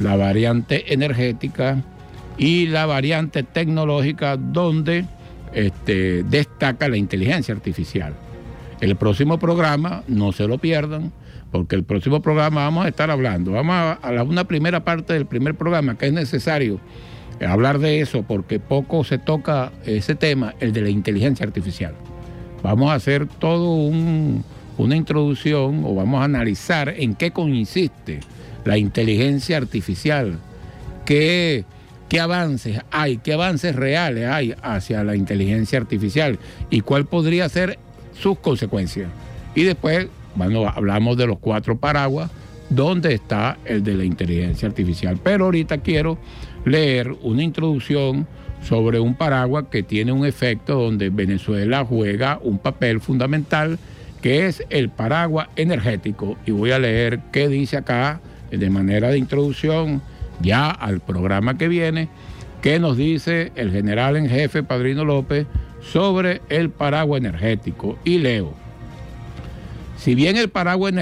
Speaker 2: la variante energética, y la variante tecnológica donde este, destaca la inteligencia artificial. El próximo programa, no se lo pierdan, porque el próximo programa vamos a estar hablando, vamos a, a una primera parte del primer programa que es necesario hablar de eso porque poco se toca ese tema, el de la inteligencia artificial. Vamos a hacer todo una introducción o vamos a analizar en qué consiste la inteligencia artificial, qué qué avances hay, qué avances reales hay hacia la inteligencia artificial y cuál podría ser sus consecuencias. Y después, bueno, hablamos de los cuatro paraguas, donde está el de la inteligencia artificial. Pero ahorita quiero leer una introducción sobre un paraguas que tiene un efecto donde Venezuela juega un papel fundamental, que es el paraguas energético. Y voy a leer qué dice acá de manera de introducción ya al programa que viene, qué nos dice el general en jefe Padrino López sobre el paraguas energético. Y leo, si bien el paraguas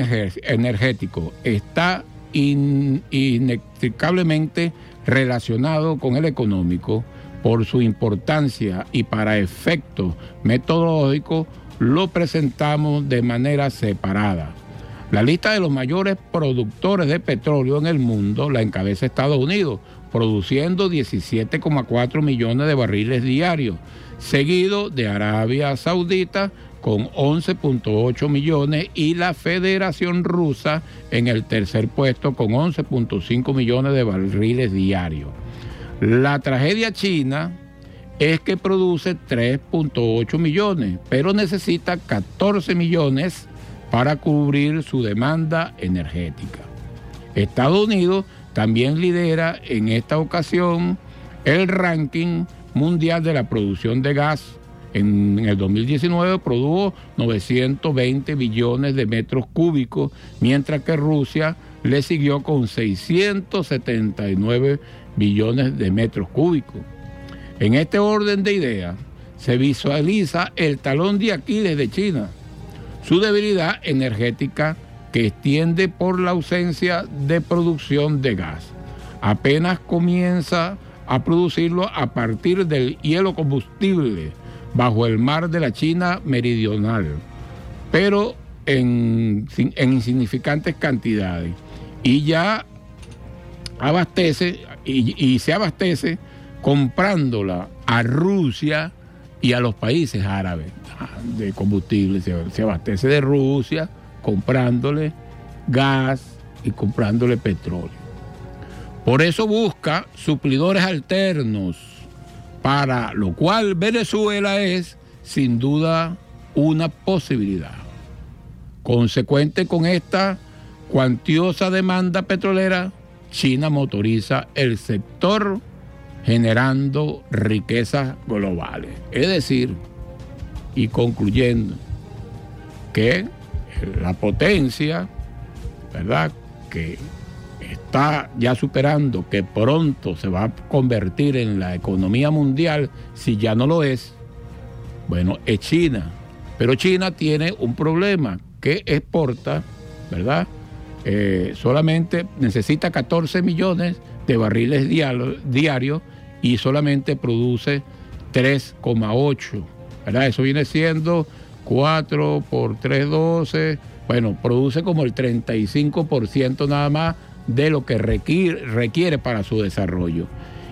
Speaker 2: energético está inextricablemente relacionado con el económico, por su importancia y para efectos metodológicos, lo presentamos de manera separada. La lista de los mayores productores de petróleo en el mundo la encabeza Estados Unidos, produciendo 17,4 millones de barriles diarios, seguido de Arabia Saudita con 11.8 millones y la Federación Rusa en el tercer puesto con 11.5 millones de barriles diarios. La tragedia china es que produce 3.8 millones, pero necesita 14 millones para cubrir su demanda energética. Estados Unidos también lidera en esta ocasión el ranking mundial de la producción de gas. En el 2019 produjo 920 billones de metros cúbicos, mientras que Rusia le siguió con 679 billones de metros cúbicos. En este orden de ideas se visualiza el talón de Aquiles de China, su debilidad energética que extiende por la ausencia de producción de gas. Apenas comienza a producirlo a partir del hielo combustible bajo el mar de la China meridional, pero en, insignificantes cantidades. Y ya abastece y, y se abastece comprándola a Rusia y a los países árabes de combustible. Se, abastece de Rusia comprándole gas y comprándole petróleo. Por eso busca suplidores alternos, para lo cual Venezuela es sin duda una posibilidad. Consecuente con esta cuantiosa demanda petrolera, China motoriza el sector generando riquezas globales. Es decir, y concluyendo, que la potencia, ¿verdad? Que está ya superando, que pronto se va a convertir en la economía mundial, si ya no lo es, bueno, es China. Pero China tiene un problema que exporta, ¿verdad? Eh, solamente necesita 14 millones de barriles diarios y solamente produce 3,8. ¿verdad? Eso viene siendo 4 por 3, 12. Bueno, produce como el 35% nada más de lo que requiere, requiere para su desarrollo.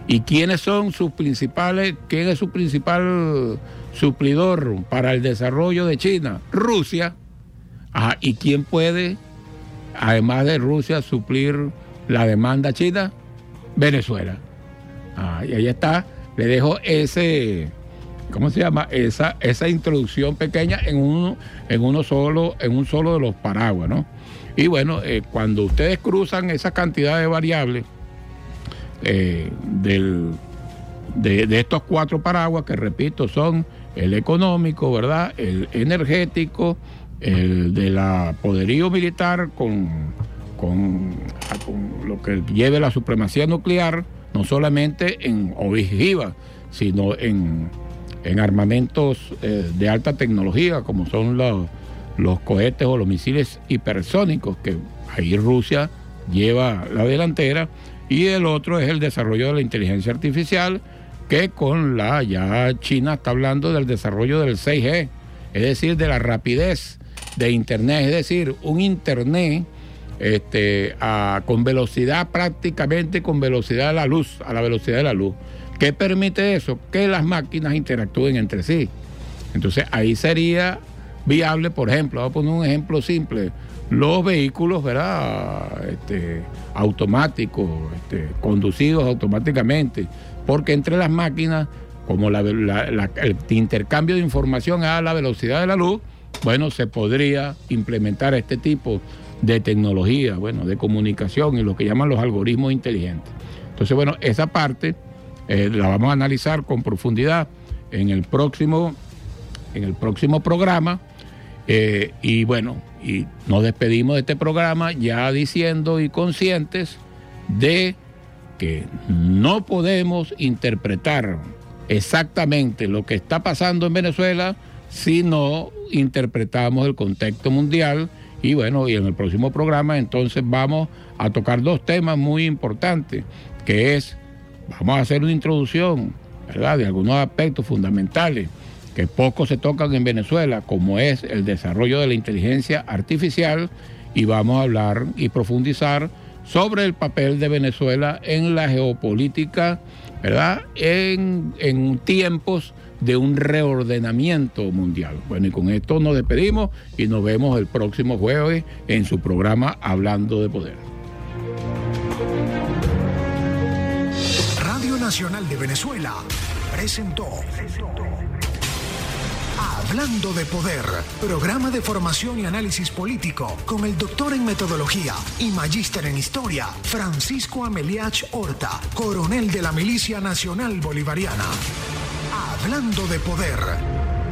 Speaker 2: ¿Y quiénes son sus principales, quién es su principal suplidor para el desarrollo de China? Rusia. ¿Y quién puede, además de Rusia, suplir la demanda china? Venezuela. Y ahí está, le dejo ese, ¿cómo se llama? Esa, esa introducción pequeña en uno, en uno solo, en un solo de los paraguas, ¿no? Y bueno, eh, cuando ustedes cruzan esa cantidad de variables eh, del, de, estos cuatro paraguas, que repito, son el económico, ¿verdad? El energético, el de la poderío militar con, con lo que lleve la supremacía nuclear, no solamente en ojiva, sino en, en armamentos eh, de alta tecnología, como son los cohetes o los misiles hipersónicos, que ahí Rusia lleva la delantera, y el otro es el desarrollo de la inteligencia artificial, que con la ya China está hablando del desarrollo del 6G, es decir, de la rapidez de Internet, es decir, un Internet este, con velocidad prácticamente con velocidad de la luz, a la velocidad de la luz. ¿Qué permite eso? Que las máquinas interactúen entre sí. Entonces ahí sería viable, por ejemplo, voy a poner un ejemplo simple, los vehículos. Este, automáticos, este, conducidos automáticamente, porque entre las máquinas, como el intercambio de información a la velocidad de la luz, bueno, se podría implementar este tipo de tecnología, bueno, de comunicación y lo que llaman los algoritmos inteligentes. Entonces, bueno, esa parte eh, la vamos a analizar con profundidad en el próximo, en el próximo programa. Eh, y bueno, y nos despedimos de este programa ya diciendo y conscientes de que no podemos interpretar exactamente lo que está pasando en Venezuela si no interpretamos el contexto mundial y bueno, y en el próximo programa entonces vamos a tocar dos temas muy importantes, que es, vamos a hacer una introducción, ¿verdad?, de algunos aspectos fundamentales que poco se tocan en Venezuela, como es el desarrollo de la inteligencia artificial, y vamos a hablar y profundizar sobre el papel de Venezuela en la geopolítica, ¿verdad?, en, en tiempos de un reordenamiento mundial. Bueno, y con esto nos despedimos y nos vemos el próximo jueves en su programa Hablando de Poder.
Speaker 1: Radio Nacional de Venezuela presentó Hablando de Poder, programa de formación y análisis político con el doctor en metodología y magíster en historia, Francisco Ameliach Horta, coronel de la Milicia Nacional Bolivariana. Hablando de poder.